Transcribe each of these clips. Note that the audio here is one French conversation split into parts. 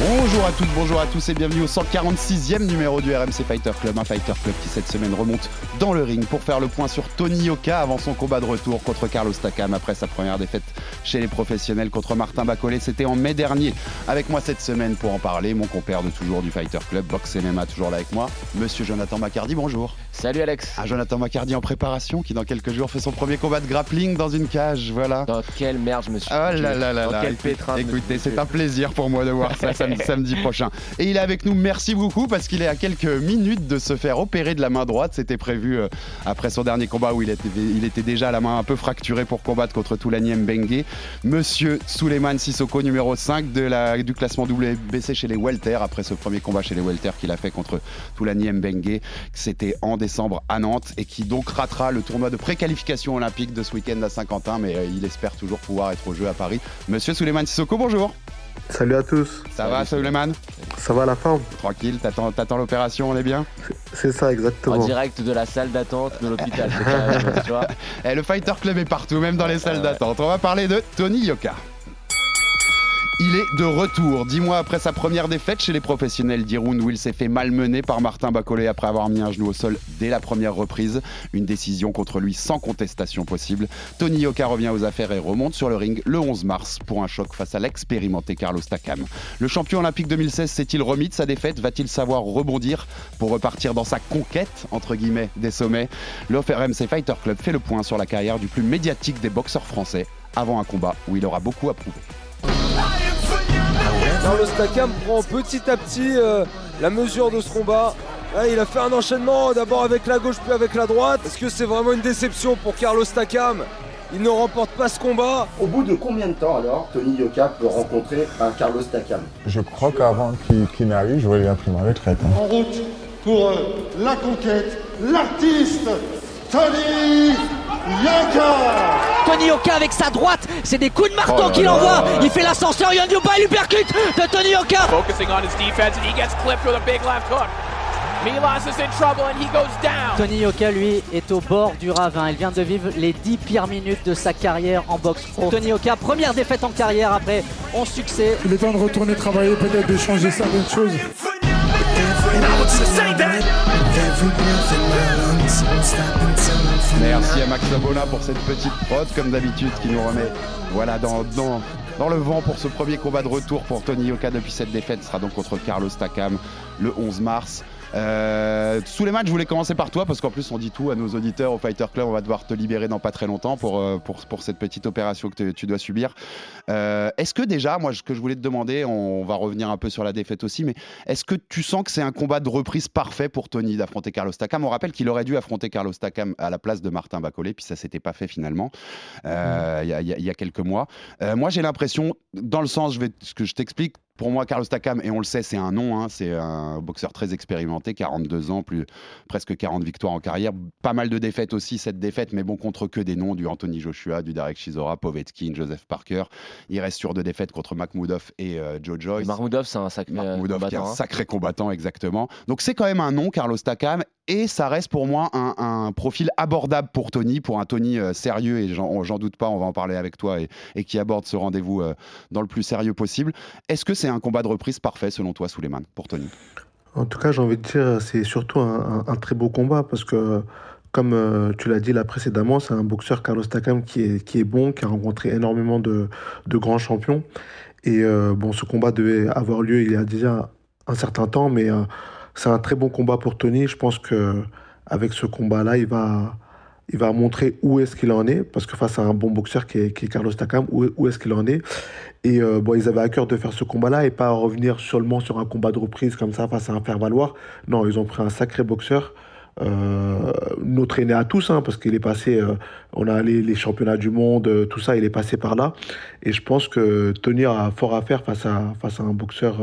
Bonjour à toutes, bonjour à tous et bienvenue au 146e numéro du RMC Fighter Club, un Fighter Club qui cette semaine remonte dans le ring pour faire le point sur Tony Yoka avant son combat de retour contre Carlos Takam après sa première défaite chez les professionnels contre Martin Bacolé. C'était en mai dernier. Avec moi cette semaine pour en parler, mon compère de toujours du Fighter Club, Box MMA toujours là avec moi, Monsieur Jonathan Macardy, bonjour. Salut Alex. Un Jonathan Macardy en préparation qui dans quelques jours fait son premier combat de grappling dans une cage, voilà. Dans quelle merde je me suis Oh là là là Dans là. quel pétrin Écoutez, c'est un plaisir pour moi de voir ça sam- samedi prochain. Et il est avec nous, merci beaucoup, parce qu'il est à quelques minutes de se faire opérer de la main droite. C'était prévu euh, après son dernier combat où il était, il était déjà la main un peu fracturée pour combattre contre Toulani Mbengue. Monsieur Souleymane Sissoko, numéro 5 de la, du classement WBC chez les Welter, après ce premier combat chez les Welter qu'il a fait contre Toulani Mbengue. C'était en décembre à Nantes et qui donc ratera le tournoi de préqualification olympique de ce week-end à Saint-Quentin, mais euh, il espère toujours pouvoir être au jeu à Paris. Monsieur Souleymane Sissoko, bonjour. Salut à tous, Ça va, Souleymane ça va à la forme Tranquille, t'attends, t'attends l'opération, on est bien C'est ça En exactement. direct de la salle d'attente de l'hôpital. tu vois. Eh, Le Fighter Club est partout, même dans les salles ouais. d'attente. On va parler de Tony Yoka. Il est de retour. Dix mois après sa première défaite chez les professionnels d'Irun, où il s'est fait malmener par Martin Bacolé après avoir mis un genou au sol dès la première reprise. Une décision contre lui sans contestation possible. Tony Yoka revient aux affaires et remonte sur le ring le 11 mars pour un choc face à l'expérimenté Carlos Takam. Le champion olympique 2016 s'est-il remis de sa défaite? Va-t-il savoir rebondir pour repartir dans sa conquête, entre guillemets, des sommets? Le RMC Fighter Club fait le point sur la carrière du plus médiatique des boxeurs français avant un combat où il aura beaucoup à prouver. Carlos Takam prend petit à petit euh, la mesure de ce combat. Là, il a fait un enchaînement d'abord avec la gauche puis avec la droite. Est-ce que c'est vraiment une déception pour Carlos Takam Il ne remporte pas ce combat. Au bout de combien de temps alors Tony Yoka peut rencontrer un Carlos Takam Je crois qu'avant qu'il n'arrive, j'aurais bien pris ma retraite. hein. En route pour euh, la conquête, l'artiste Tony Yoka. Tony Yoka avec sa droite, c'est des coups de marteau Oh qu'il envoie. Il fait l'ascenseur, Yann Yoba, il percute de Tony Yoka. Focusing on his defense, and he gets clipped with a big left hook. Milas is in trouble, and he goes down. Tony Yoka, lui, est au bord du ravin. Il vient de vivre les 10 pires minutes de sa carrière en boxe pro. Tony Yoka, première défaite en carrière après 11 succès. Il est temps de retourner travailler, peut-être de changer certaines choses. Merci à Max Sabona pour cette petite prod, comme d'habitude, qui nous remet voilà, dans, le vent pour ce premier combat de retour pour Tony Yoka depuis cette défaite. Ce sera donc contre Carlos Takam le 11 mars. Euh, sous les matchs, je voulais commencer par toi parce qu'en plus on dit tout à nos auditeurs au Fighter Club. On va devoir te libérer dans pas très longtemps pour, euh, pour, pour cette petite opération que tu dois subir. Euh, est-ce que déjà, moi, ce que je voulais te demander, on va revenir un peu sur la défaite aussi, mais est-ce que tu sens que c'est un combat de reprise parfait pour Tony d'affronter Carlos Takam? On rappelle qu'il aurait dû affronter Carlos Takam à la place de Martin Bacolé, puis ça s'était pas fait finalement euh, il y, a- il y y a quelques mois. Moi, j'ai l'impression, dans le sens, je vais, ce que je t'explique. Pour moi, Carlos Takam, et on le sait, c'est un nom, hein, c'est un boxeur très expérimenté, 42 ans, plus presque 40 victoires en carrière, pas mal de défaites aussi, cette défaite, mais bon, contre que des noms, du Anthony Joshua, du Derek Chisora, Povetkin, Joseph Parker. Il reste sur deux défaites contre Makhmoudov et euh, Joe Joyce. Mahmoudov, c'est un sacré Mahmoudov qui est un combattant. hein. sacré combattant, exactement. Donc c'est quand même un nom, Carlos Takam, et ça reste pour moi un, un profil abordable pour Tony, pour un Tony euh, sérieux, et j'en j'en doute pas, on va en parler avec toi, et, et qui aborde ce rendez-vous euh, dans le plus sérieux possible. Est-ce que c'est un combat de reprise parfait selon toi, Souleymane, pour Tony? En tout cas, j'ai envie de dire, c'est surtout un très beau combat parce que, comme euh, tu l'as dit là précédemment, c'est un boxeur, Carlos Takam, qui est, qui est bon, qui a rencontré énormément de, de grands champions. Et euh, bon, ce combat devait avoir lieu il y a déjà un certain temps, mais euh, c'est un très bon combat pour Tony. Je pense que avec ce combat-là, il va, il va montrer où est-ce qu'il en est, parce que face à un bon boxeur qui est, Carlos Takam, où, où est-ce qu'il en est. Et euh, bon, ils avaient à cœur de faire ce combat-là et pas revenir seulement sur un combat de reprise comme ça face à un faire-valoir. Non, ils ont pris un sacré boxeur. Euh, notre aîné à tous, hein, parce qu'il est passé, euh, on a les, les, championnats du monde, euh, tout ça, il est passé par là. Et je pense que Tony a fort à faire face à, face à un boxeur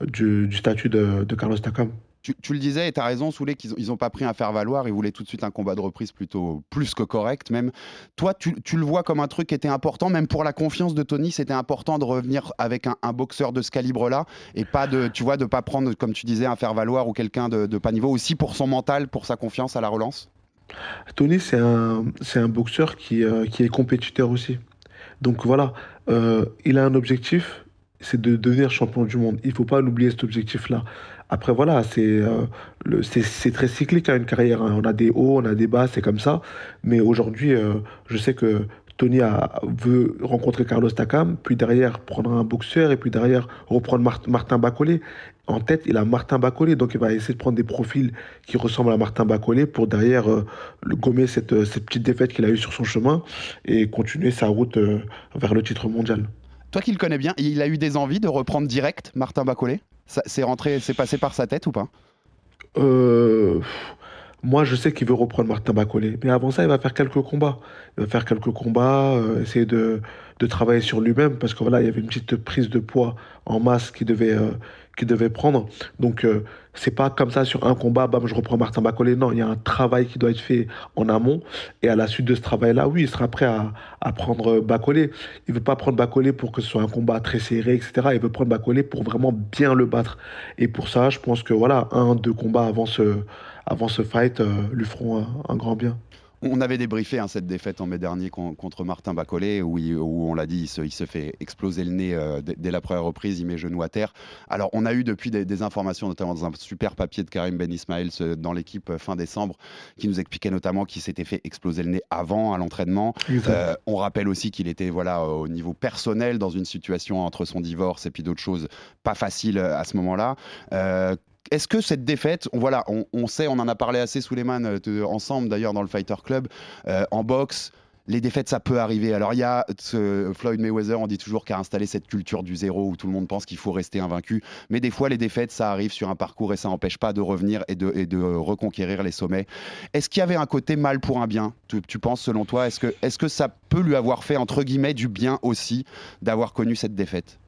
du, du, statut de, de Carlos Takam. Tu, le disais, et tu as raison, Soulé, qu'ils n'ont pas pris un faire-valoir, ils voulaient tout de suite un combat de reprise plutôt plus que correct même. Toi, tu, le vois comme un truc qui était important, même pour la confiance de Tony, c'était important de revenir avec un, boxeur de ce calibre-là, et pas de, tu vois, de pas prendre, comme tu disais, un faire-valoir ou quelqu'un de, pas niveau, aussi pour son mental, pour sa confiance à la relance Tony, c'est un, un boxeur qui, euh, qui est compétiteur aussi. Donc voilà, euh, il a un objectif, c'est de devenir champion du monde. Il ne faut pas l'oublier cet objectif-là. Après, voilà, c'est euh, très cyclique à hein, une carrière. Hein. On a des hauts, on a des bas, c'est comme ça. Mais aujourd'hui, euh, je sais que Tony a, veut rencontrer Carlos Takam, puis derrière prendre un boxeur, et puis derrière reprendre Mar Martin Bacolé. En tête, il a Martin Bacolé, donc il va essayer de prendre des profils qui ressemblent à Martin Bacolé pour derrière euh, gommer cette, cette petite défaite qu'il a eue sur son chemin et continuer sa route vers le titre mondial. Toi qui le connais bien, il a eu des envies de reprendre direct Martin Bacolé c'est rentré, c'est passé par sa tête ou pas? Euh, Moi, je sais qu'il veut reprendre Martin Bacolé. Mais avant ça, il va faire quelques combats. Il va faire quelques combats, euh, essayer de, de, travailler sur lui-même. Parce que voilà, il y avait une petite prise de poids en masse qui devait, euh, qui devait prendre. Donc, euh, c'est pas comme ça sur un combat, bam, je reprends Martin Bacolé. Non, il y a un travail qui doit être fait en amont. Et à la suite de ce travail-là, oui, il sera prêt à, à prendre Bacolé. Il veut pas prendre Bacolé pour que ce soit un combat très serré, etc. Il veut prendre Bacolé pour vraiment bien le battre. Et pour ça, je pense que voilà, un, deux combats avant ce, avant ce fight euh, lui feront un, un grand bien. On avait débriefé hein, cette défaite en mai dernier contre Martin Bacolé, où, il, où on l'a dit, il se, il se, fait exploser le nez euh, dès, dès, la première reprise, il met genou à terre. Alors, on a eu depuis des, des, informations, notamment dans un super papier de Karim Ben Ismail dans l'équipe euh, fin décembre, qui nous expliquait notamment qu'il s'était fait exploser le nez avant à l'entraînement. Euh, on rappelle aussi qu'il était voilà, au niveau personnel dans une situation entre son divorce et puis d'autres choses pas faciles à ce moment-là. Euh, est-ce que cette défaite, on, voilà, on, sait, on en a parlé assez Suleiman euh, ensemble d'ailleurs dans le Fighter Club, euh, en boxe, les défaites, ça peut arriver. Alors, il y a Floyd Mayweather, on dit toujours qu'a installé cette culture du zéro où tout le monde pense qu'il faut rester invaincu. Mais des fois, les défaites, ça arrive sur un parcours et ça n'empêche pas de revenir et de, reconquérir les sommets. Est-ce qu'il y avait un côté mal pour un bien, tu, penses, selon toi Est-ce que, est que ça peut lui avoir fait, entre guillemets, du bien aussi d'avoir connu cette défaite?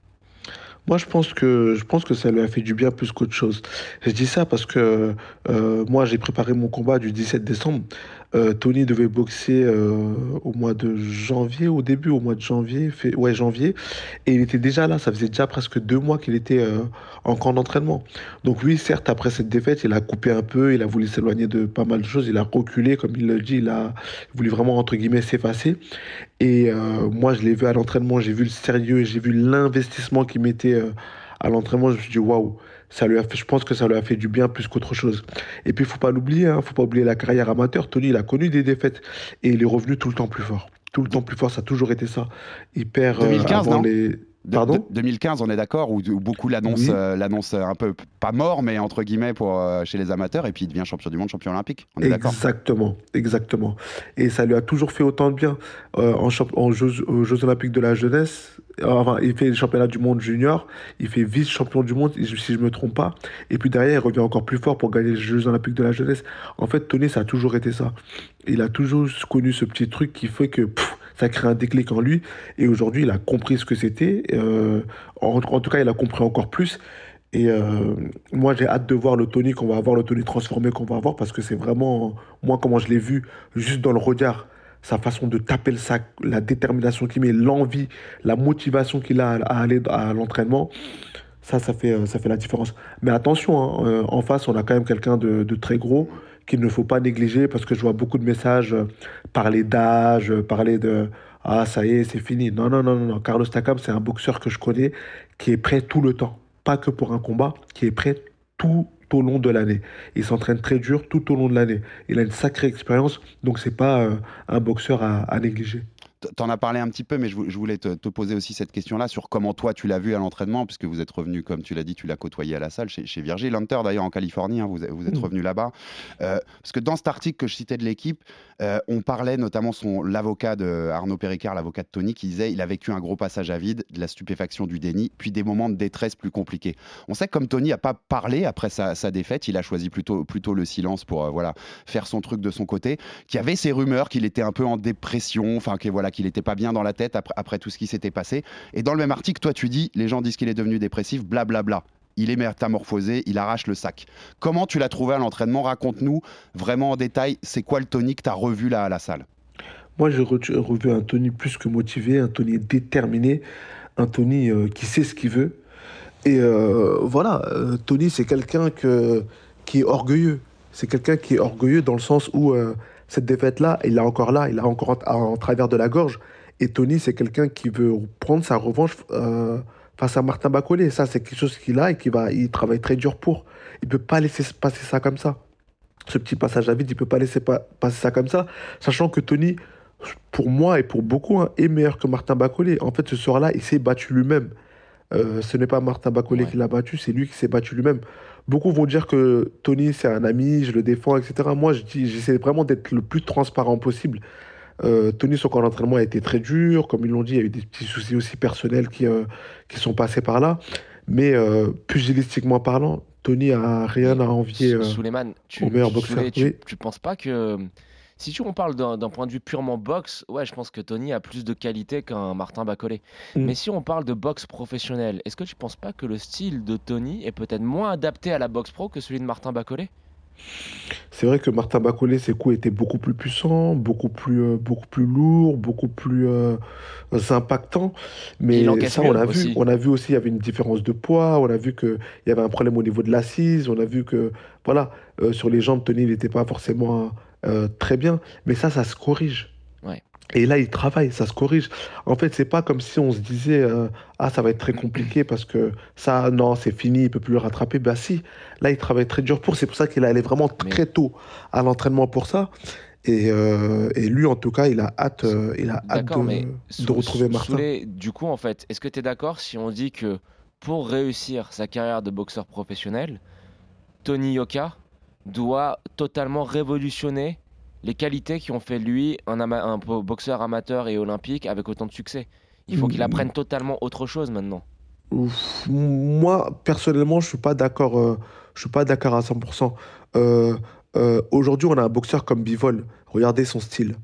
Moi, je pense que ça lui a fait du bien plus qu'autre chose. Je dis ça parce que euh, moi, j'ai préparé mon combat du 17 décembre. Euh, Tony devait boxer euh, au mois de janvier, au début, au mois de janvier, ouais janvier, et il était déjà là. Ça faisait déjà presque deux mois qu'il était euh, en camp d'entraînement. Donc oui, certes, après cette défaite, il a coupé un peu, il a voulu s'éloigner de pas mal de choses, il a reculé, comme il le dit, il a voulu vraiment entre guillemets s'effacer. Et moi, je l'ai vu à l'entraînement, j'ai vu le sérieux, j'ai vu l'investissement qu'il mettait à l'entraînement. Je me suis dit waouh ça lui a fait, je pense que ça lui a fait du bien plus qu'autre chose. Et puis, il faut pas l'oublier, hein, faut pas oublier la carrière amateur. Tony, il a connu des défaites et il est revenu tout le temps plus fort. Tout le temps plus fort, ça a toujours été ça. Il perd 2015, euh, avant non? Pardon de, 2015, on est d'accord, où, où, beaucoup l'annoncent oui. euh, l'annonce un peu pas mort, mais entre guillemets pour euh, chez les amateurs, et puis il devient champion du monde, champion olympique. On est d'accord Exactement, exactement. Et ça lui a toujours fait autant de bien. Euh, en, en Jeux, aux Jeux olympiques de la jeunesse, enfin, il fait le championnat du monde junior, il fait vice-champion du monde, si je me trompe pas. Et puis derrière, il revient encore plus fort pour gagner les Jeux olympiques de la jeunesse. En fait, Tony, ça a toujours été ça. Il a toujours connu ce petit truc qui fait que pff, ça crée un déclic en lui. Et aujourd'hui, il a compris ce que c'était. Euh, en, tout cas, il a compris encore plus. Et euh, moi, j'ai hâte de voir le Tony qu'on va avoir, le Tony transformé qu'on va avoir, parce que c'est vraiment, moi, comment je l'ai vu, juste dans le regard, sa façon de taper le sac, la détermination qu'il met, l'envie, la motivation qu'il a à aller à l'entraînement. Ça, ça fait, ça fait la différence. Mais attention, hein, euh, en face, on a quand même quelqu'un de très gros qu'il ne faut pas négliger parce que je vois beaucoup de messages euh, parler d'âge, parler de ah ça y est, c'est fini. Non, non, non, non, Carlos Takam, c'est un boxeur que je connais qui est prêt tout le temps, pas que pour un combat, qui est prêt tout au long de l'année. Il s'entraîne très dur tout au long de l'année. Il a une sacrée expérience, donc c'est pas euh, un boxeur à, à négliger. T'en as parlé un petit peu, mais je, voulais te, te, poser aussi cette question-là sur comment toi tu l'as vu à l'entraînement, puisque vous êtes revenu, comme tu l'as dit, tu l'as côtoyé à la salle chez, chez Virgil Hunter, d'ailleurs en Californie, hein, vous, vous, êtes mmh. revenu là-bas. Euh, parce que dans cet article que je citais de l'équipe, euh, on parlait notamment son l'avocat de Arnaud Péricard, l'avocat de Tony, qui disait il a vécu un gros passage à vide, de la stupéfaction, du déni, puis des moments de détresse plus compliqués. On sait que comme Tony n'a pas parlé après sa, défaite, il a choisi plutôt, plutôt le silence pour voilà faire son truc de son côté, qu'il y avait ces rumeurs qu'il était un peu en dépression, enfin que voilà qu'il n'était pas bien dans la tête après, tout ce qui s'était passé. Et dans le même article, toi tu dis, les gens disent qu'il est devenu dépressif, blablabla. Il est métamorphosé, il arrache le sac. Comment tu l'as trouvé à l'entraînement? Raconte-nous vraiment en détail, c'est quoi le Tony que tu as revu là à la salle? Moi, j'ai revu un Tony plus que motivé, un Tony déterminé, un Tony euh, qui sait ce qu'il veut. Et euh, voilà, euh, Tony, c'est quelqu'un qui est orgueilleux. C'est quelqu'un qui est orgueilleux dans le sens où cette défaite-là, il l'a encore là, il l'a encore en, travers de la gorge. Et Tony, c'est quelqu'un qui veut prendre sa revanche euh, face à Martin Bacolé. Ça, c'est quelque chose qu'il a et qu'il va, il travaille très dur pour. Il peut pas laisser passer ça comme ça. Ce petit passage à vide, il peut pas laisser passer ça comme ça, sachant que Tony, pour moi et pour beaucoup, hein, est meilleur que Martin Bacolé. En fait, ce soir-là, il s'est battu lui-même. Euh, ce n'est pas Martin Bacolé qui l'a battu, c'est lui qui s'est battu lui-même. Beaucoup vont dire que Tony, c'est un ami, je le défends, etc. Moi, j'essaie vraiment d'être le plus transparent possible. Euh, Tony, son camp d'entraînement a été très dur. Comme ils l'ont dit, il y a eu des petits soucis aussi personnels qui, euh, qui sont passés par là. Mais euh, pugilistiquement parlant, Tony a rien à envier au meilleur boxeur. Tu, tu penses pas que si tu, on parle d'un point de vue purement boxe, ouais, je pense que Tony a plus de qualité qu'un Martin Bacolé. Mm. Mais si on parle de boxe professionnelle, est-ce que tu penses pas que le style de Tony est peut-être moins adapté à la boxe pro que celui de Martin Bacolé c'est vrai que Martin Bacolé, ses coups étaient beaucoup plus puissants, beaucoup plus, euh, beaucoup plus lourds, beaucoup plus euh, impactants. Mais ça, on a vu. On a vu aussi, il y avait une différence de poids. On a vu qu'il y avait un problème au niveau de l'assise. On a vu que, voilà, euh, sur les jambes, Tony n'était pas forcément euh, très bien. Mais ça, ça se corrige. Et là, il travaille, ça se corrige. En fait, c'est pas comme si on se disait euh, ah ça va être très compliqué parce que ça non c'est fini, il peut plus le rattraper. Bah si, là il travaille très dur pour. C'est pour ça qu'il allé vraiment très tôt à l'entraînement pour ça. Et, euh, et, lui, en tout cas, il a hâte, il a hâte de, de retrouver Martin. du coup, en fait, est-ce que tu es d'accord si on dit que pour réussir sa carrière de boxeur professionnel, Tony Yoka doit totalement révolutionner les qualités qui ont fait lui un, un boxeur amateur et olympique avec autant de succès. Il faut qu'il mm. apprenne totalement autre chose maintenant. Moi, personnellement, je suis pas d'accord. Euh, je suis pas d'accord à 100%. Euh, euh, aujourd'hui, on a un boxeur comme Bivol. Regardez son style.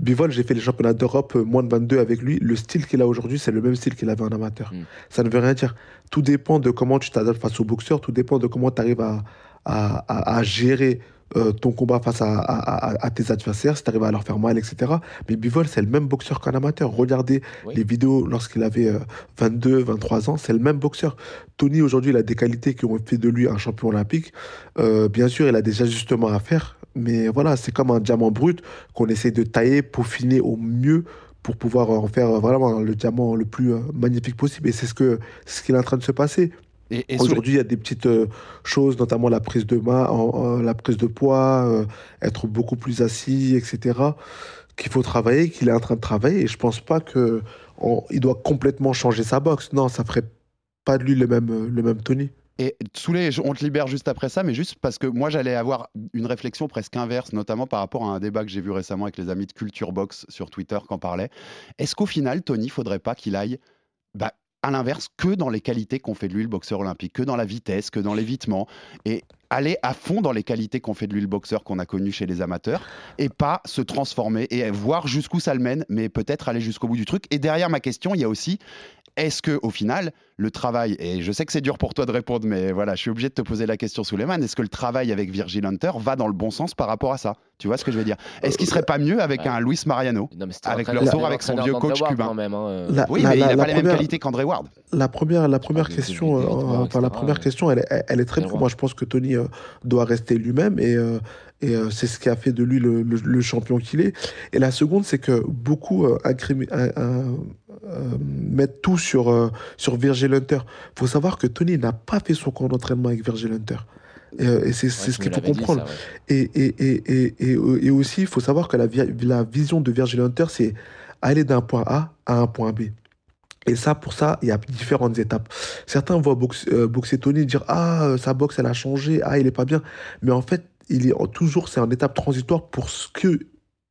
Bivol, j'ai fait les championnats d'Europe moins de 22 avec lui. Le style qu'il a aujourd'hui, c'est le même style qu'il avait en amateur. Mm. Ça ne veut rien dire. Tout dépend de comment tu t'adaptes face au boxeur. Tout dépend de comment tu arrives à, à, gérer euh, ton combat face à, tes adversaires, si tu arrives à leur faire mal, etc. Mais Bivol, c'est le même boxeur qu'un amateur. Regardez les vidéos lorsqu'il avait 22, euh, 23 ans, c'est le même boxeur. Tony, aujourd'hui, il a des qualités qui ont fait de lui un champion olympique. Euh, bien sûr, il a des ajustements à faire, mais voilà, c'est comme un diamant brut qu'on essaie de tailler, peaufiner au mieux pour pouvoir en faire vraiment le diamant le plus magnifique possible. Et c'est ce, que, ce qui est en train de se passer. Aujourd'hui, il y a des petites euh, choses, notamment la prise de main, la prise de poids, euh, être beaucoup plus assis, etc., qu'il faut travailler, qu'il est en train de travailler. Et je pense pas que il doit complètement changer sa boxe. Non, ça ferait pas de lui le même, le même Tony. Et Soulé, on te libère juste après ça, mais juste parce que moi j'allais avoir une réflexion presque inverse, notamment par rapport à un débat que j'ai vu récemment avec les amis de Culture Box sur Twitter qu'en parlait. Est-ce qu'au final, Tony, faudrait pas qu'il aille bah, à l'inverse, que dans les qualités qu'on fait de lui le boxeur olympique, que dans la vitesse, que dans l'évitement, et aller à fond dans les qualités qu'on fait de lui le boxeur qu'on a connu chez les amateurs, et pas se transformer et voir jusqu'où ça le mène, mais peut-être aller jusqu'au bout du truc. Et derrière ma question, il y a aussi, est-ce que au final, le travail, et je sais que c'est dur pour toi de répondre, mais voilà, je suis obligé de te poser la question, Suleiman, est-ce que le travail avec Virgil Hunter va dans le bon sens par rapport à ça? Tu vois ce que je veux dire? Est-ce qu'il serait pas mieux avec un Luis Mariano, avec leur tour, avec son vieux coach cubain? même, hein, euh. Oui, mais il n'a pas les mêmes qualités qu'André Ward. La première, la première ah, question, euh, enfin, la première question, elle, elle, est très dure. Moi, je pense que Tony euh, doit rester lui-même et et c'est ce qui a fait de lui le, le, champion qu'il est. Et la seconde, c'est que beaucoup euh, euh, mettre tout sur, euh, sur Virgil Hunter. Il faut savoir que Tony n'a pas fait son camp d'entraînement avec Virgil Hunter. Et, euh, c'est ce qu'il faut comprendre. et, et, et, et, aussi, il faut savoir que la, la vision de Virgil Hunter, c'est aller d'un point A à un point B. Et ça, pour ça, il y a différentes étapes. Certains voient boxe- euh, boxer Tony dire Ah, euh, sa boxe, elle a changé, ah, il est pas bien. Mais en fait, il est toujours, c'est en étape transitoire pour ce que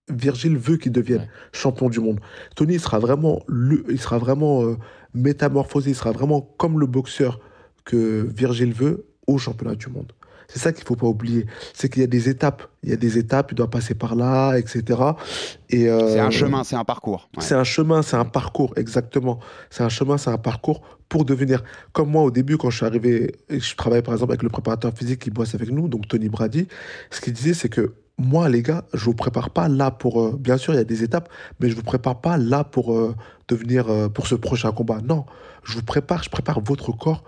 Virgile veut qu'il devienne champion du monde. Tony, il sera vraiment, le, il sera vraiment euh, métamorphosé, il sera vraiment comme le boxeur que Virgile veut au championnat du monde. C'est ça qu'il faut pas oublier. C'est qu'il y a des étapes. Il y a des étapes, il doit passer par là, etc. Et, euh, C'est un chemin, c'est un parcours. Ouais. c'est un chemin, c'est un parcours, exactement. C'est un chemin, c'est un parcours pour devenir. Comme moi, au début, quand je suis arrivé, et je travaillais par exemple avec le préparateur physique qui bosse avec nous, donc Tony Brady, ce qu'il disait, c'est que moi, les gars, je vous prépare pas là pour. euh, bien sûr, il y a des étapes, mais je vous prépare pas là pour euh, devenir. euh, pour ce prochain combat. Non, je vous prépare, je prépare votre corps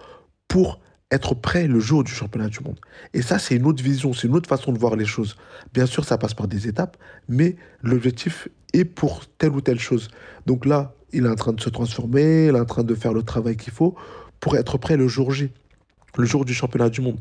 pour être prêt le jour du championnat du monde. Et ça, c'est une autre vision, c'est une autre façon de voir les choses. Bien sûr, ça passe par des étapes, mais l'objectif est pour telle ou telle chose. Donc là, il est en train de se transformer, il est en train de faire le travail qu'il faut pour être prêt le jour J, le jour du championnat du monde.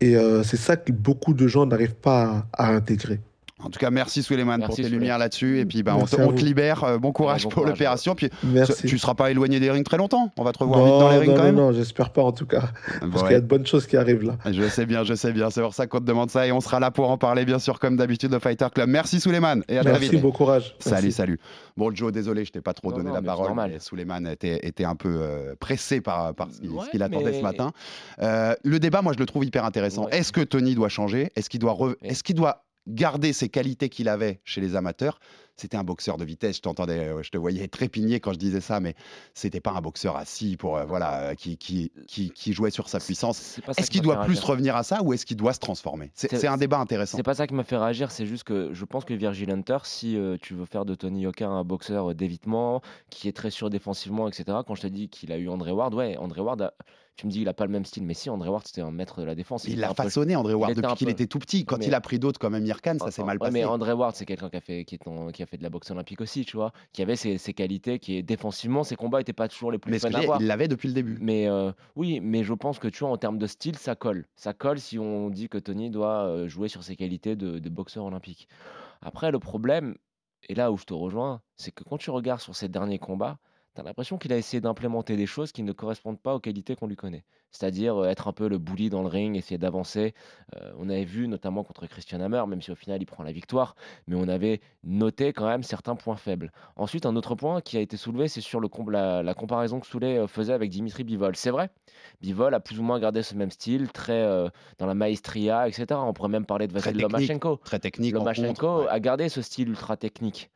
Et euh, c'est ça que beaucoup de gens n'arrivent pas à, à intégrer. En tout cas, merci Suleiman pour Merci, tes lumières là-dessus. Et puis, bah, on, Merci te, on libère. Euh, bon courage bon pour l'opération. Puis, Merci. tu seras pas éloigné des rings très longtemps. On va te revoir non, vite dans les non, rings quand non, même. non, j'espère pas en tout cas. Parce Ouais. qu'il y a de bonnes choses qui arrivent là. Je sais bien, je sais bien. C'est pour ça qu'on te demande ça et on sera là pour en parler, bien sûr, comme d'habitude, au Fighter Club. Merci Suleiman et à très Merci, vite. bon courage. Salut, Merci. salut. Bon, Joe, désolé, je t'ai pas trop Non, donné non, la parole. Suleiman était, était un peu euh, pressé par, par ce qu'il Ouais, attendait mais- ce matin. Euh, le débat, moi, je le trouve hyper intéressant. Est-ce que Tony doit changer? Est-ce qu'il doit, est-ce qu'il doit garder ses qualités qu'il avait chez les amateurs C'était un boxeur de vitesse. Je t'entendais, euh, je te voyais trépigner quand je disais ça, mais c'était pas un boxeur assis pour euh, voilà euh, qui, qui, qui, qui jouait sur sa puissance. Est-ce qui qu'il doit plus revenir à ça ou est-ce qu'il doit se transformer? C'est un débat intéressant. C'est pas ça qui m'a fait réagir, c'est juste que je pense que Virgil Hunter, si euh, tu veux faire de Tony Yoka un boxeur d'évitement, qui est très sûr défensivement, etc., quand je te dis qu'il a eu André Ward, ouais, André Ward, a- tu me dis il a pas le même style, mais si, André Ward c'était un maître de la défense. Il l'a façonné, André Ward, depuis qu'il peu- était tout petit. Quand Mais- il a pris d'autres comme Emir Khan, ça s'est mal Ouais, passé. mais André Ward, c'est quelqu'un qui a fait qui, est en- qui a fait de la boxe olympique aussi, tu vois, qui avait ses, ses qualités, qui est défensivement, ses combats étaient pas toujours les plus Mais fun à voir. il l'avait depuis le début. Mais euh, oui, mais je pense que tu vois, en termes de style, ça colle. Ça colle si on dit que Tony doit euh, jouer sur ses qualités de, de boxeur olympique. Après, le problème, et là où je te rejoins, c'est que quand tu regardes sur ses derniers combats, tu as l'impression qu'il a essayé d'implémenter des choses qui ne correspondent pas aux qualités qu'on lui connaît. C'est-à-dire euh, être un peu le bully dans le ring, essayer d'avancer. Euh, on avait vu notamment contre Christian Hammer, même si au final il prend la victoire, mais on avait noté quand même certains points faibles. Ensuite, un autre point qui a été soulevé, c'est sur le com- la, la comparaison que Soulet euh, faisait avec Dimitri Bivol. C'est vrai, Bivol a plus ou moins gardé ce même style, très euh, dans la maestria, etc. On pourrait même parler de Vasily. Lomachenko. Très technique. en Lomachenko contre, ouais. a gardé ce style ultra technique.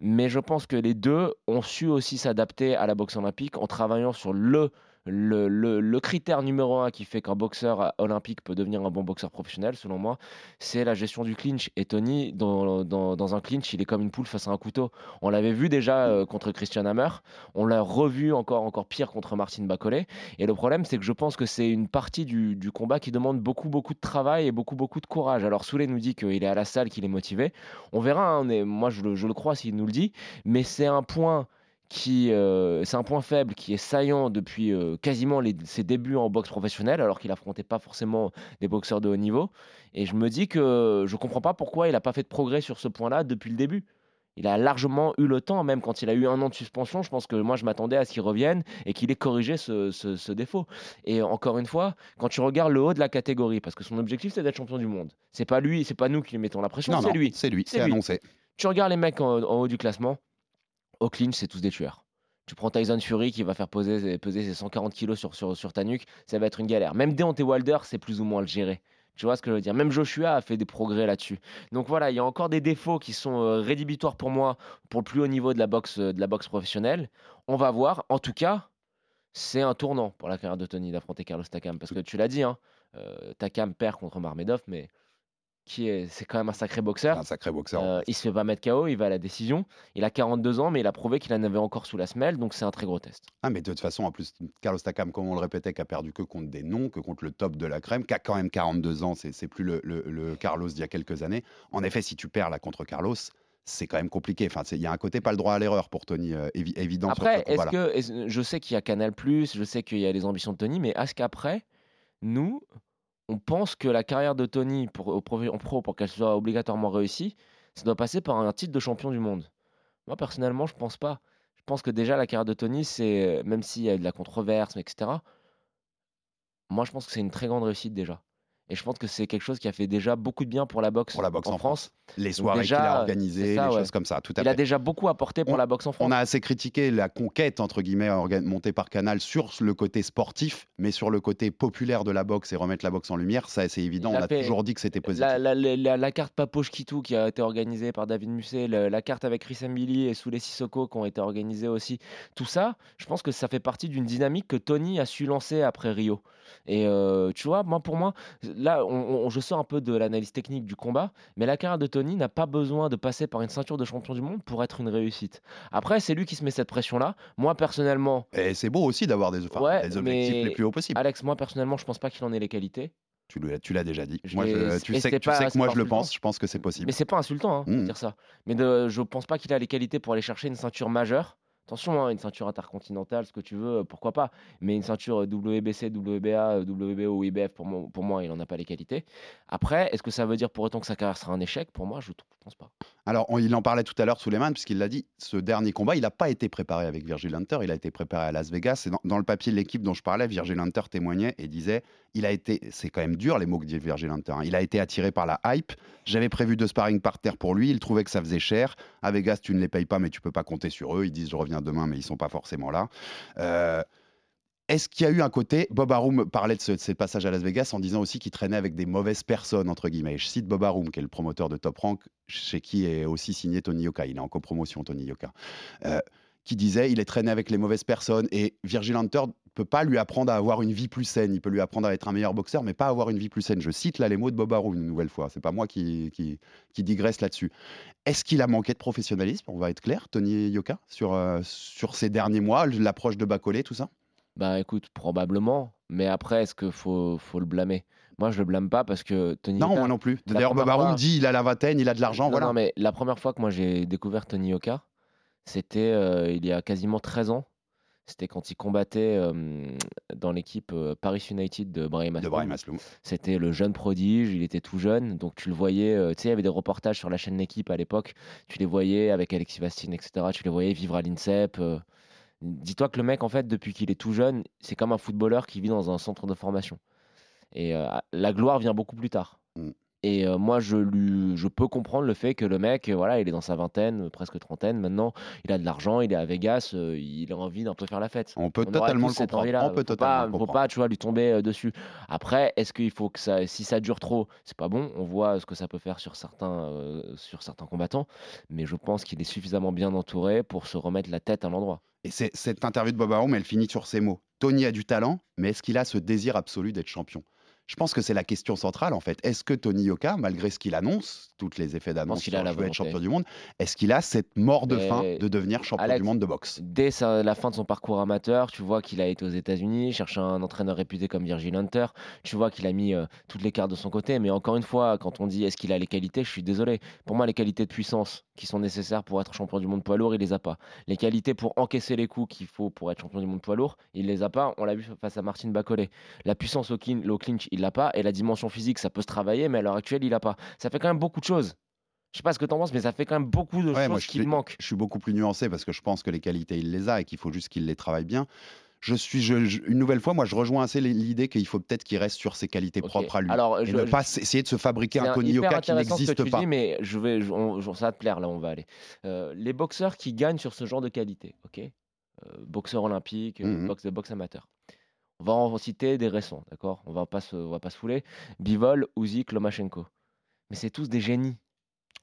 Mais je pense que les deux ont su aussi s'adapter à la boxe olympique en travaillant sur le, le, le- critère numéro un qui fait qu'un boxeur olympique peut devenir un bon boxeur professionnel, selon moi, c'est la gestion du clinch. Et Tony, dans, dans- un clinch, il est comme une poule face à un couteau. On l'avait vu déjà euh, contre Christian Hammer, on l'a revu encore, encore pire contre Martin Bacolé. Et le problème, c'est que je pense que c'est une partie du, du combat qui demande beaucoup, beaucoup de travail et beaucoup, beaucoup de courage. Alors Soulet nous dit qu'il est à la salle, qu'il est motivé. On verra, hein, moi je le crois s'il nous le dit, mais c'est un point qui euh, c'est un point faible qui est saillant depuis euh, quasiment les- ses débuts en boxe professionnelle alors qu'il affrontait pas forcément des boxeurs de haut niveau et je me dis que je comprends pas pourquoi il n'a pas fait de progrès sur ce point-là depuis le début il a largement eu le temps, même quand il a eu un an de suspension. Je pense que moi, je m'attendais à ce qu'il revienne et qu'il ait corrigé ce, ce- ce défaut. Et encore une fois, quand tu regardes le haut de la catégorie, parce que son objectif, c'est d'être champion du monde. C'est pas lui, c'est pas nous qui lui mettons la pression, Non, c'est lui. c'est lui, c'est lui. annoncé. Tu regardes les mecs en, en haut du classement, au clinch, c'est tous des tueurs. Tu prends Tyson Fury qui va faire poser, peser ses 140 kilos sur, sur, sur ta nuque, ça va être une galère. Même Deontay Wilder, c'est plus ou moins le gérer. Tu vois ce que je veux dire? Même Joshua a fait des progrès là-dessus. Donc voilà, il y a encore des défauts qui sont euh, rédhibitoires pour moi pour le plus haut niveau de la boxe, euh, de la boxe professionnelle. On va voir. En tout cas, c'est un tournant pour la carrière de Tony d'affronter Carlos Takam. Parce que tu l'as dit, hein, euh, Takam perd contre Marmedov, mais qui est, c'est quand même un sacré boxeur. Un sacré boxeur. Euh, il se fait pas mettre KO, il va à la décision. Il a 42 ans, mais il a prouvé qu'il en avait encore sous la semelle, donc c'est un très gros test. Ah, mais de toute façon, en plus, Carlos Takam, comme on le répétait, qui a perdu que contre des noms, que contre le top de la crème, qui a quand même 42 ans, c'est plus le, le- le Carlos d'il y a quelques années. En effet, si tu perds là contre Carlos, c'est quand même compliqué. Enfin, il y a un côté pas le droit à l'erreur pour Tony, euh, évi- évident. Après, ce est-ce que je sais qu'il y a Canal+, je sais qu'il y a les ambitions de Tony, mais est-ce qu'après, nous, on pense que la carrière de Tony en pro, pour qu'elle soit obligatoirement réussie, ça doit passer par un titre de champion du monde Moi, personnellement, je pense pas. Je pense que déjà, la carrière de Tony, c'est même s'il y a eu de la controverse, etc. Moi, je pense que c'est une très grande réussite déjà. Et je pense que c'est quelque chose qui a fait déjà beaucoup de bien pour la boxe, Pour la boxe en, en France. Les soirées qu'il a organisées, ça, les ouais. choses comme ça, tout à Il a déjà beaucoup apporté pour On- la boxe en France. On a assez critiqué la conquête, entre guillemets, montée par Canal sur le côté sportif, mais sur le côté populaire de la boxe et remettre la boxe en lumière, ça c'est évident. On a toujours dit que c'était positif. La, carte Papoche Kitou qui a été organisée par David Musset, la carte avec Chris Mbili et Souley Sissoko qui ont été organisées aussi. Tout ça, je pense que ça fait partie d'une dynamique que Tony a su lancer après Rio. Et euh, tu vois, moi pour moi, là, on, on- je sors un peu de l'analyse technique du combat, mais la carrière de Tony n'a pas besoin de passer par une ceinture de champion du monde pour être une réussite. Après, c'est lui qui se met cette pression-là. Moi personnellement, Et c'est beau aussi d'avoir des, enfin, Ouais, des objectifs les plus hauts possibles. Alex, moi personnellement, je pense pas qu'il en ait les qualités. Tu l'as tu l'as déjà dit. Moi, je- tu sais, tu que moi je le pense, je pense que c'est possible. Mais c'est pas insultant hein, de Mm. dire ça. Mais de, je pense pas qu'il a les qualités pour aller chercher une ceinture majeure. Attention, hein, une ceinture intercontinentale, ce que tu veux, pourquoi pas. Mais une ceinture WBC, WBA, WBO ou IBF, pour moi, il en a pas les qualités. Après, est-ce que ça veut dire pour autant que sa carrière sera un échec? Pour moi, je ne pense pas. Alors, il en parlait tout à l'heure, Suleiman, puisqu'il l'a dit, ce dernier combat, il n'a pas été préparé avec Virgil Hunter, il a été préparé à Las Vegas. Et dans, le papier de l'équipe dont je parlais, Virgil Hunter témoignait et disait il a été, c'est quand même dur les mots que dit Virgil Hunter, hein, il a été attiré par la hype. J'avais prévu deux sparring par terre pour lui, il trouvait que ça faisait cher. À Vegas, tu ne les payes pas, mais tu peux pas compter sur eux. Ils disent je reviens demain, mais ils sont pas forcément là. Euh, est-ce qu'il y a eu un côté, Bob Arum parlait de ce, de ces passages à Las Vegas en disant aussi qu'il traînait avec des mauvaises personnes, entre guillemets. Je cite Bob Arum, qui est le promoteur de Top Rank, chez qui est aussi signé Tony Yoka. Il est en copromotion, Tony Yoka. Euh, qui disait il est traîné avec les mauvaises personnes et Virgil Hunter peut pas lui apprendre à avoir une vie plus saine. Il peut lui apprendre à être un meilleur boxeur, mais pas avoir une vie plus saine. Je cite là les mots de Bob Arum une nouvelle fois. C'est pas moi qui, qui, qui digresse là-dessus. Est-ce qu'il a manqué de professionnalisme? On va être clair, Tony Yoka, sur, euh, sur ces derniers mois, l'approche de Bacolé, tout ça? Bah écoute, probablement. Mais après, est-ce qu'il faut, faut le blâmer? Moi, je le blâme pas parce que Tony Non, Yoka- moi non plus. D'ailleurs, Bob Arum fois- dit il a la vingtaine, il a de l'argent, voilà. non, mais la première fois que moi j'ai découvert Tony Yoka, c'était euh, il y a quasiment 13 ans. C'était quand il combattait euh, dans l'équipe euh, Paris United de Brahim Asloum. C'était le jeune prodige, il était tout jeune, donc tu le voyais, euh, tu sais, il y avait des reportages sur la chaîne L'équipe à l'époque, tu les voyais avec Alexis Bastine, etc., tu les voyais vivre à l'INSEP. Dis-toi que le mec, en fait, depuis qu'il est tout jeune, c'est comme un footballeur qui vit dans un centre de formation. Et la gloire vient beaucoup plus tard. Mm. Et euh, moi, je, lui, je peux comprendre le fait que le mec, euh, voilà, il est dans sa vingtaine, euh, presque trentaine maintenant, il a de l'argent, il est à Vegas, il a envie d'un peu faire la fête. On peut totalement le comprendre. On peut faut totalement pas, le faut comprendre. pas, tu vois, lui tomber dessus. Après, est-ce qu'il faut que ça, si ça dure trop, c'est pas bon. On voit ce que ça peut faire sur certains, sur certains combattants, mais je pense qu'il est suffisamment bien entouré pour se remettre la tête à l'endroit. Et cette interview de Bob Arum, elle finit sur ces mots. Tony a du talent, mais est-ce qu'il a ce désir absolu d'être champion? Je pense que c'est la question centrale en fait. Est-ce que Tony Yoka, malgré ce qu'il annonce, tous les effets d'annonce qu'il a la être champion du monde, est-ce qu'il a cette mort de faim de devenir champion Alex, du monde de boxe? Dès sa- la fin de son parcours amateur, tu vois qu'il a été aux États-Unis, chercher un entraîneur réputé comme Virgil Hunter. Tu vois qu'il a mis euh, toutes les cartes de son côté. Mais encore une fois, quand on dit est-ce qu'il a les qualités, je suis désolé. Pour moi, les qualités de puissance qui sont nécessaires pour être champion du monde poids lourd, il les a pas. Les qualités pour encaisser les coups qu'il faut pour être champion du monde poids lourd, il les a pas. On l'a vu face à Martin Bacolé. La puissance au, au clinch, il l'a pas. Et la dimension physique, ça peut se travailler, mais à l'heure actuelle, il a pas. Ça fait quand même beaucoup de choses. Je sais pas ce que tu en penses, mais ça fait quand même beaucoup de Ouais, choses qui manquent. Je suis beaucoup plus nuancé parce que je pense que les qualités, il les a et qu'il faut juste qu'il les travaille bien. Je suis, je- je- une nouvelle fois, moi, je rejoins assez l'idée qu'il faut peut-être qu'il reste sur ses qualités propres à lui. Alors, et je- ne pas essayer de se fabriquer un un- qui n'existe pas. dis, mais je vais, je- on- ça va te plaire, là, on va aller. Euh, les boxeurs qui gagnent sur ce genre de qualité, ok? Euh, Boxeur olympique, boxe, boxe amateur. On va en citer des récents, d'accord? On va pas se, on va pas se fouler. Bivol, Usyk, Lomachenko. Mais c'est tous des génies.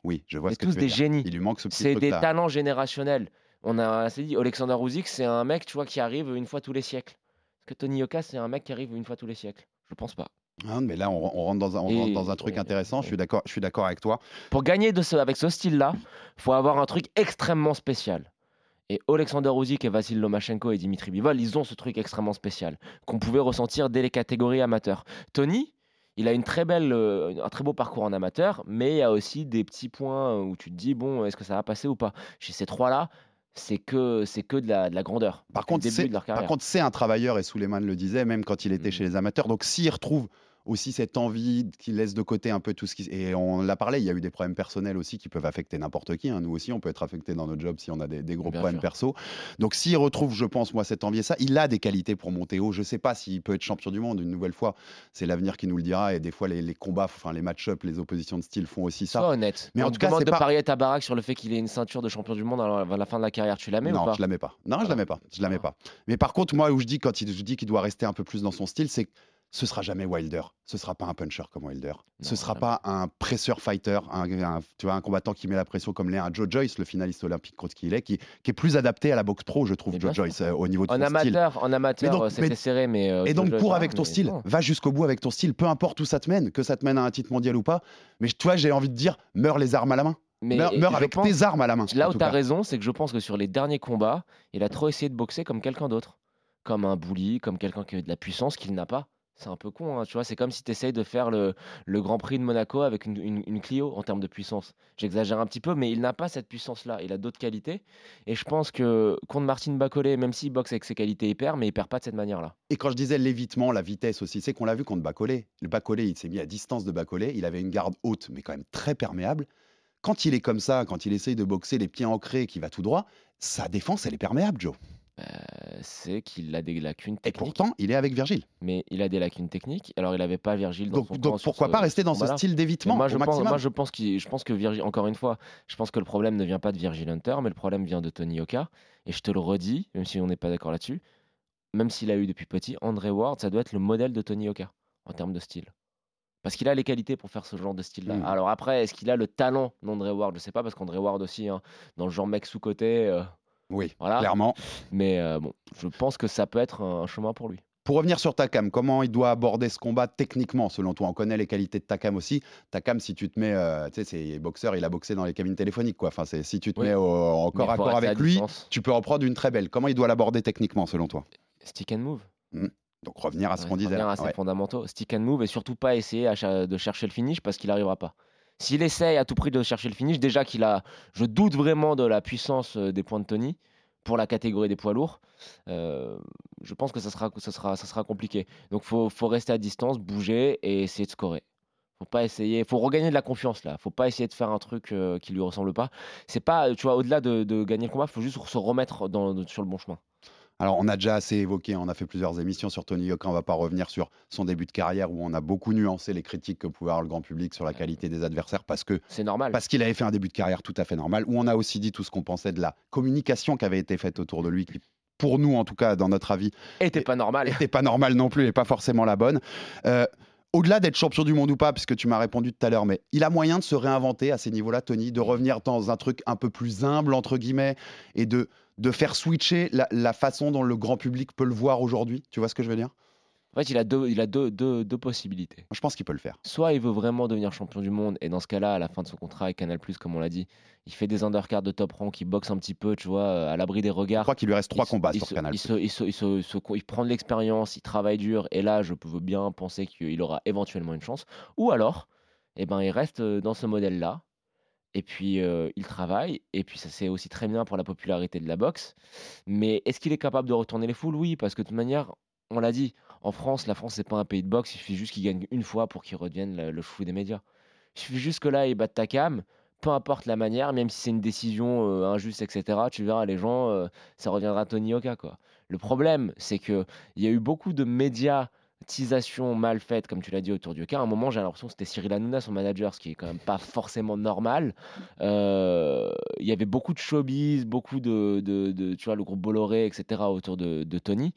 Oui, je vois C'est ce que tous tu veux des dire. génies. Il lui manque ce petit C'est des talents générationnels. On a assez dit, Alexander Usyk, c'est un mec, tu vois, qui arrive une fois tous les siècles. Est-ce que Tony Yoka, c'est un mec qui arrive une fois tous les siècles? Je pense pas. Ah, mais là, on, on rentre dans un, on rentre dans un truc intéressant. Je suis d'accord. Je suis d'accord avec toi. Pour gagner de ce, avec ce style-là, faut avoir un truc extrêmement spécial. Et Alexander Usyk et Vassil Lomachenko et Dimitri Bivol, ils ont ce truc extrêmement spécial qu'on pouvait ressentir dès les catégories amateurs. Tony, il a une très belle, euh, un très beau parcours en amateur, mais il y a aussi des petits points où tu te dis bon, est-ce que ça va passer ou pas? Chez ces trois-là, c'est que c'est que de la, de la grandeur. Par contre, début c'est de leur par contre, c'est un travailleur et Suleiman le disait, même quand il était Mm. chez les amateurs. Donc, s'il retrouve, aussi cette envie qui laisse de côté un peu tout ce qui. Et on l'a parlé, il y a eu des problèmes personnels aussi qui peuvent affecter n'importe qui. hein. Nous aussi, on peut être affecté dans notre job si on a des, des gros Bien problèmes sûr. perso. Donc s'il retrouve, je pense, moi, cette envie et ça, il a des qualités pour monter haut. Je sais pas s'il peut être champion du monde une nouvelle fois. C'est l'avenir qui nous le dira. Et des fois, les, les combats, enfin les match-up, les oppositions de style font aussi ça. Sois honnête. Mais en tout cas, c'est de pas- parier ta baraque sur le fait qu'il ait une ceinture de champion du monde à la, à fin de la carrière. Tu la mets ou non, pas? je la mets pas. Non, je la mets pas. Je la mets pas. Mais par contre, moi, où je dis quand il, je dis qu'il doit rester un peu plus dans son style, c'est ce sera jamais Wilder. Ce sera pas un puncher comme Wilder. ce sera pas un presseur fighter, un, un- tu vois, un combattant qui met la pression comme l'est un Joe Joyce, le finaliste olympique qu'il est, qui, qui est plus adapté à la boxe pro, je trouve, Joe Joyce, euh, au niveau de En son style. amateur, en amateur, euh, c'était serré, mais. euh, Et donc, pour ça avec ton style, bon. va jusqu'au bout avec ton style, peu importe où ça te mène, que ça te mène à un titre mondial ou pas. Mais toi, j'ai envie de dire, meurs les armes à la main. Mais meurs avec pense- tes armes à la main. Là où tu as cas. raison, c'est que je pense que sur les derniers combats, il a trop essayé de boxer comme quelqu'un d'autre. Comme un bully, comme quelqu'un qui a de la puissance qu'il n'a pas. C'est un peu con, hein, tu vois. C'est comme si tu essayes de faire le, le Grand Prix de Monaco avec une, une- Clio en termes de puissance. J'exagère un petit peu, mais il n'a pas cette puissance-là. Il a d'autres qualités. Et je pense que contre Martin Bacolé, même s'il boxe avec ses qualités, il perd, mais il perd pas de cette manière-là. Et quand je disais l'évitement, la vitesse aussi, c'est qu'on l'a vu contre Bacolé. Le Bacolé, il s'est mis à distance de Bacolé. Il avait une garde haute, mais quand même très perméable. Quand il est comme ça, quand il essaye de boxer les pieds ancrés, qui va tout droit, sa défense, elle est perméable, Joe. Euh, c'est qu'il a des lacunes Et techniques. pourtant, il est avec Virgile. mais il a des lacunes techniques. Alors, il n'avait pas Virgile dans Donc, son pourquoi ce- pas rester dans ce style d'évitement moi, je pense, moi, je pense qu'il, je pense que Virgil, encore une fois, je pense que le problème ne vient pas de Virgil Hunter, mais le problème vient de Tony Oka. Et je te le redis, même si on n'est pas d'accord là-dessus, même s'il a eu depuis petit, André Ward, ça doit être le modèle de Tony Oka en termes de style. Parce qu'il a les qualités pour faire ce genre de style-là. Mm. Alors après, est-ce qu'il a le talent d'André Ward? Je sais pas, parce qu'André Ward aussi, hein, dans le genre mec sous-côté, euh, Oui, voilà. clairement. Mais euh, bon, je pense que ça peut être un chemin pour lui. Pour revenir sur Takam, comment il doit aborder ce combat techniquement, selon toi? On connaît les qualités de Takam aussi. Takam, si tu te mets, euh, tu sais, c'est boxeur, il a boxé dans les cabines téléphoniques, quoi. Enfin, si tu te Oui. mets en corps à corps avec lui, distance. tu peux en prendre une très belle. Comment il doit l'aborder techniquement, selon toi? Stick and move. Donc revenir à ce qu'on disait. revenir à ses Ouais. fondamentaux. Stick and move et surtout pas essayer de chercher le finish parce qu'il n'arrivera pas. S'il essaye à tout prix de chercher le finish, déjà qu'il a. Je doute vraiment de la puissance euh, des points de Tony pour la catégorie des poids lourds. euh, je pense que ça sera, ça sera, ça sera compliqué. Donc faut, faut rester à distance, bouger et essayer de scorer. Faut pas essayer, faut regagner de la confiance là. Faut pas essayer de faire un truc euh, qui lui ressemble pas. C'est pas, tu vois, au-delà de, gagner le combat, faut juste se remettre sur le bon chemin. Alors, on a déjà assez évoqué, on a fait plusieurs émissions sur Tony Yoka, on va pas revenir sur son début de carrière où on a beaucoup nuancé les critiques que pouvait avoir le grand public sur la qualité des adversaires parce que C'est normal. parce qu'il avait fait un début de carrière tout à fait normal, où on a aussi dit tout ce qu'on pensait de la communication qui avait été faite autour de lui, qui, pour nous en tout cas, dans notre avis, était pas normal. était pas normal non plus et pas forcément la bonne. Euh, au-delà d'être champion du monde ou pas, puisque tu m'as répondu tout à l'heure, mais il a moyen de se réinventer à ces niveaux-là, Tony, de revenir dans un truc un peu plus humble, entre guillemets, et de, de faire switcher la, la façon dont le grand public peut le voir aujourd'hui. Tu vois ce que je veux dire? En fait, il a deux, il a deux, deux, deux possibilités. Je pense qu'il peut le faire. Soit il veut vraiment devenir champion du monde, et dans ce cas-là, à la fin de son contrat avec Canal, comme on l'a dit, il fait des undercards de top rank, il boxe un petit peu, tu vois, à l'abri des Je regards. crois qu'il lui reste trois Il combats il sur se- Canal. Il, se- il se- il il prend de l'expérience, il travaille dur, et là, je peux bien penser qu'il aura éventuellement une chance. Ou alors, eh ben, il reste euh, dans ce modèle-là, et puis il travaille, et puis ça c'est aussi très bien pour la popularité de la boxe. Mais est-ce qu'il est capable de retourner les foules? Oui, parce que de toute manière, on l'a dit, en France, la France c'est pas un pays de boxe, il suffit juste qu'il gagne une fois pour qu'il redevienne le, chouchou des médias. Il suffit juste que là, il batte ta cam, peu importe la manière, même si c'est une décision injuste, etc., tu verras, les gens, ça reviendra à Tony Oka. Quoi. Le problème, c'est qu'il y a eu beaucoup de mal faite, comme tu l'as dit, autour du Oka. À un moment, j'ai l'impression que c'était Cyril Hanouna, son manager, ce qui est quand même pas forcément normal. Euh, Il y avait beaucoup de showbiz, beaucoup de, tu vois, le groupe Bolloré, etc., autour de, Tony.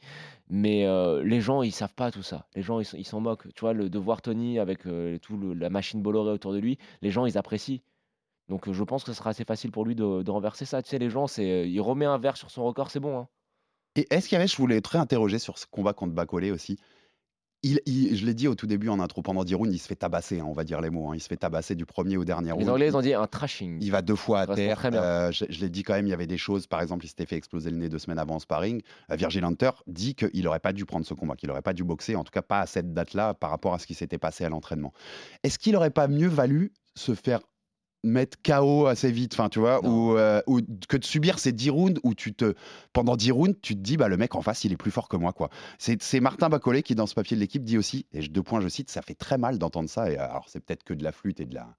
Mais euh, les gens, ils savent pas tout ça. Les gens, ils s'en- moquent. Tu vois, de voir Tony avec euh, tout le- la machine Bolloré autour de lui, les gens, ils apprécient. Donc je pense que ce sera assez facile pour lui de, renverser ça. Tu sais, les gens, c'est, euh, il remet un verre sur son record, c'est bon. hein. Et est-ce avait, je voulais très interroger sur ce combat contre Bacolé aussi? Il, il- je l'ai dit au tout début en intro pendant 10 rounds, il se fait tabasser, hein, on va dire les mots. hein. Il se fait tabasser du premier au dernier Les round. Anglais, ils ont dit un trashing. Il va deux fois à Ça terre. Euh, je je l'ai dit quand même, il y avait des choses. Par exemple, il s'était fait exploser le nez deux semaines avant en sparring. Euh, Virgil Hunter dit qu'il n'aurait pas dû prendre ce combat, qu'il n'aurait pas dû boxer, en tout cas pas à cette date-là par rapport à ce qui s'était passé à l'entraînement. Est-ce qu'il n'aurait pas mieux valu se faire mettre KO assez vite, enfin tu vois, ou, euh, ou que de subir ces 10 rounds où tu te pendant 10 rounds, tu te dis bah le mec en face, il est plus fort que moi quoi. C'est c'est Martin Bacolé qui dans ce papier de l'équipe dit aussi et deux points je cite, ça fait très mal d'entendre ça et alors c'est peut-être que de la flûte et de la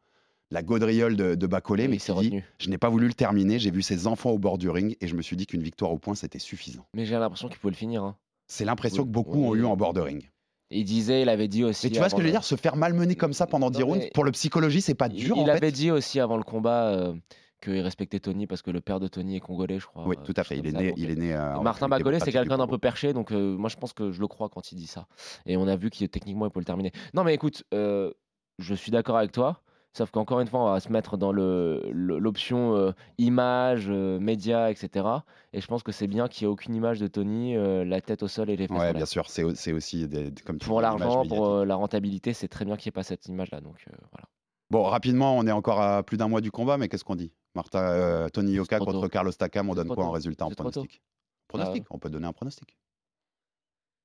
la gaudriole de, de mais qui dit je n'ai pas voulu le terminer, j'ai vu ses enfants au bord du ring et je me suis dit qu'une victoire au point c'était suffisant. Mais j'ai l'impression qu'il pouvait le finir. hein. C'est l'impression Oui, que beaucoup oui. ont eu en bord de ring. Il disait, il avait dit aussi. Mais tu vois ce que je veux dire Se faire malmener comme ça pendant 10 Non, rounds, pour le psychologie, c'est pas dur il en avait fait. dit aussi avant le combat euh, qu'il respectait Tony parce que le père de Tony est congolais, je crois. Oui, euh, tout à fait. Il est né, il est né. euh, Martin Bagolé, c'est quelqu'un du d'un peu perché, donc euh, moi je pense que je le crois quand il dit ça. Et on a vu qu'il techniquement il peut le terminer. Non mais écoute, euh, je suis d'accord avec toi, sauf qu'encore une fois on va se mettre dans le le- l'option euh, image, euh, média, etc. Et je pense que c'est bien qu'il n'y ait aucune image de Tony, euh, la tête au sol et les fesses Ouais, bien sûr. C'est au- c'est aussi des, des- comme tu Pour l'argent, pour la rentabilité, c'est très bien qu'il n'y ait pas cette image-là. Donc voilà. Bon, rapidement, on est encore à plus d'un mois du combat, mais qu'est-ce qu'on dit Martin, euh, Tony Yoka contre. Carlos Takam, on donne quoi en résultat en pronostic? Pronostic, on peut donner un pronostic.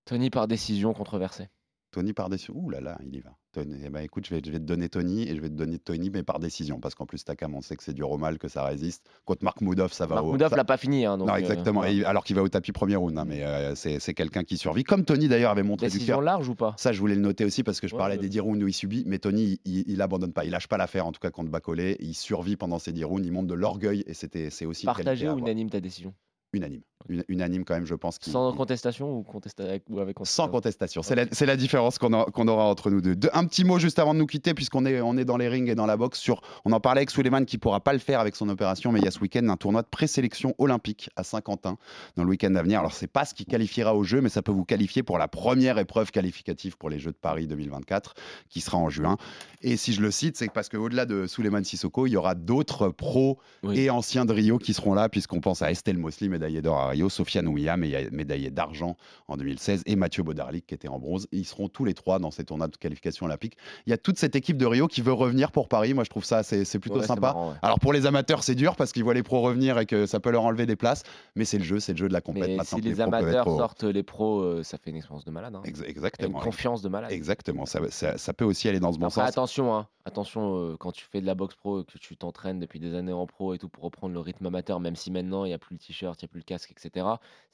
Tony par décision controversée. Tony par décision. Ouh là là, il y va. Tony, eh ben, écoute, je vais, je vais te donner Tony et je vais te donner Tony, mais par décision. Parce qu'en plus, Takam, on sait que c'est dur au mal, que ça résiste. Contre Marc Moudov, ça va Marc au. Moudov ça- l'a pas fini. Hein, donc, non, euh, exactement. Et alors qu'il va au tapis premier round, hein, mais euh, c'est quelqu'un qui survit. Comme Tony d'ailleurs avait montré du Décision cœur. large ou pas? Ça, je voulais le noter aussi parce que je Ouais, parlais des 10 rounds où il subit, mais Tony, il, il abandonne pas, il lâche pas l'affaire, en tout cas contre Bacolé. Il survit pendant ces 10 rounds, il monte de l'orgueil et c'était, c'est aussi Partagé ou unanime ta décision? Unanime. Une- unanime quand même, je pense. Sans contestation ou, contesta- avec, ou avec sans contestation. C'est la, différence qu'on aura entre nous deux. De- un petit mot juste avant de nous quitter, puisqu'on est, on est dans les rings et dans la boxe. Sur, on en parlait avec Suleiman qui pourra pas le faire avec son opération, mais il y a ce week-end un tournoi de présélection olympique à Saint-Quentin dans le week-end à venir. Alors, c'est pas ce qui qualifiera au jeu, mais ça peut vous qualifier pour la première épreuve qualificative pour les Jeux de Paris 2024, qui sera en juin. Et si je le cite, c'est parce qu'au-delà de Suleiman Sissoko, il y aura d'autres pros et anciens de Rio qui seront là, puisqu'on pense à Estelle Mosley, médaillée d'or à Rio, Sofiane Ouya, médaillée d'argent en 2016, et Mathieu Baudarlic qui était en bronze. Ils seront tous les trois dans ces tournois de qualification olympique. Il y a toute cette équipe de Rio qui veut revenir pour Paris. Moi, je trouve ça c'est plutôt Ouais, sympa. marrant, ouais. Alors pour les amateurs, c'est dur parce qu'ils voient les pros revenir et que ça peut leur enlever des places, mais c'est le jeu, c'est le jeu de la maintenant. si les amateurs sortent les pros, euh, ça fait une expérience de malade. hein. Ex- Et Exactement. Une confiance de malade. Exactement. Ça, ça- ça peut aussi aller dans ce bon Après, sens. attention, hein. attention euh, quand tu fais de la boxe pro, que tu t'entraînes depuis des années en pro et tout pour reprendre le rythme amateur, même si maintenant il n'y a plus le t-shirt, plus le casque, etc.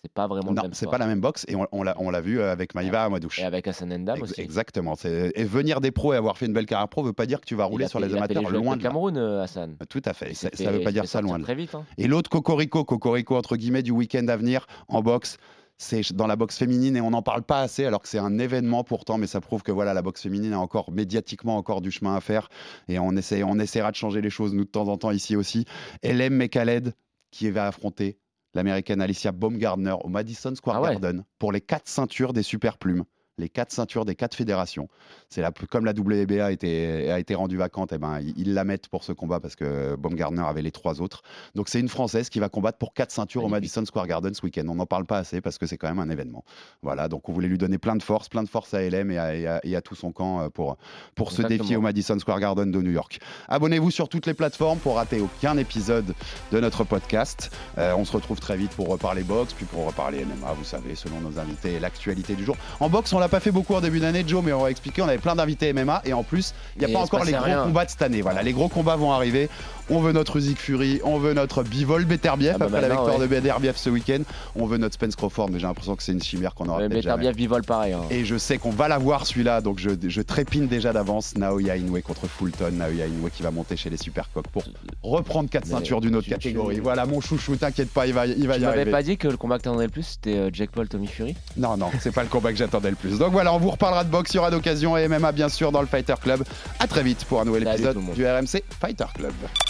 C'est pas vraiment le Non, même c'est pas la même boxe et on, on l'a vu avec Maïva Amadouche. Et avec Hassan Ndam Ex- aussi. Exactement. Et venir des pros et avoir fait une belle carrière pro veut pas dire que tu vas rouler sur fait- les fait amateurs loin de. Cameroun, euh, Hassan. Tout à fait. Ça, s'est ça veut fait- pas dire ça loin de là. très vite, hein. Et l'autre cocorico, cocorico entre guillemets du week-end à venir en boxe. C'est dans la boxe féminine et on n'en parle pas assez alors que c'est un événement pourtant, mais ça prouve que voilà la boxe féminine a encore médiatiquement encore du chemin à faire et on essaie, on essaiera de changer les choses nous de temps en temps ici aussi. LM Mekaled qui va affronter l'américaine Alicia Baumgardner au Madison Square Ah ouais. Garden pour les quatre ceintures des super plumes. Les quatre ceintures des quatre fédérations. C'est la, comme la WBA a été, a été rendue vacante, eh ben, ils, ils la mettent pour ce combat parce que Baumgardner avait les trois autres. Donc c'est une Française qui va combattre pour quatre ceintures au Madison Square Garden ce week-end. On n'en parle pas assez parce que c'est quand même un événement. Voilà, donc on voulait lui donner plein de force, plein de force à LM et à, et à- et à tout son camp euh, pour, pour ce défi au Madison Square Garden de New York. Abonnez-vous sur toutes les plateformes pour rater aucun épisode de notre podcast. Euh, on se retrouve très vite pour reparler boxe, puis pour reparler MMA, vous savez, selon nos invités et l'actualité du jour. En boxe, on l'a pas fait beaucoup en début d'année, Joe, mais on va expliquer. On avait plein d'invités MMA et en plus, il n'y a pas encore les gros rien. combats de cette année. Voilà, les gros combats vont arriver. On veut notre Usyk Fury, on veut notre Bivol Beterbiev Ah bah après la victoire ouais. de Beterbiev ce week-end. On veut notre Spence Crawford, mais j'ai l'impression que c'est une chimère qu'on aura peut-être jamais. Bivole pareil. hein. Et je sais qu'on va l'avoir celui-là, donc je, je trépine déjà d'avance. Naoya Inoue contre Fulton. Naoya Inoue qui va monter chez les Supercoques pour reprendre quatre Mais ceintures d'une autre tu- tu- catégorie. Voilà mon chouchou, t'inquiète pas, il va, il va Tu y m'avais arriver. pas dit que le combat que t'attendais le plus c'était euh, Jack Paul Tommy Fury? Non, non, c'est pas le combat que j'attendais le plus. Donc voilà, on vous reparlera de boxe, il y aura d'occasion et MMA bien sûr dans le Fighter Club. À très vite pour un nouvel Salut épisode du RMC Fighter Club.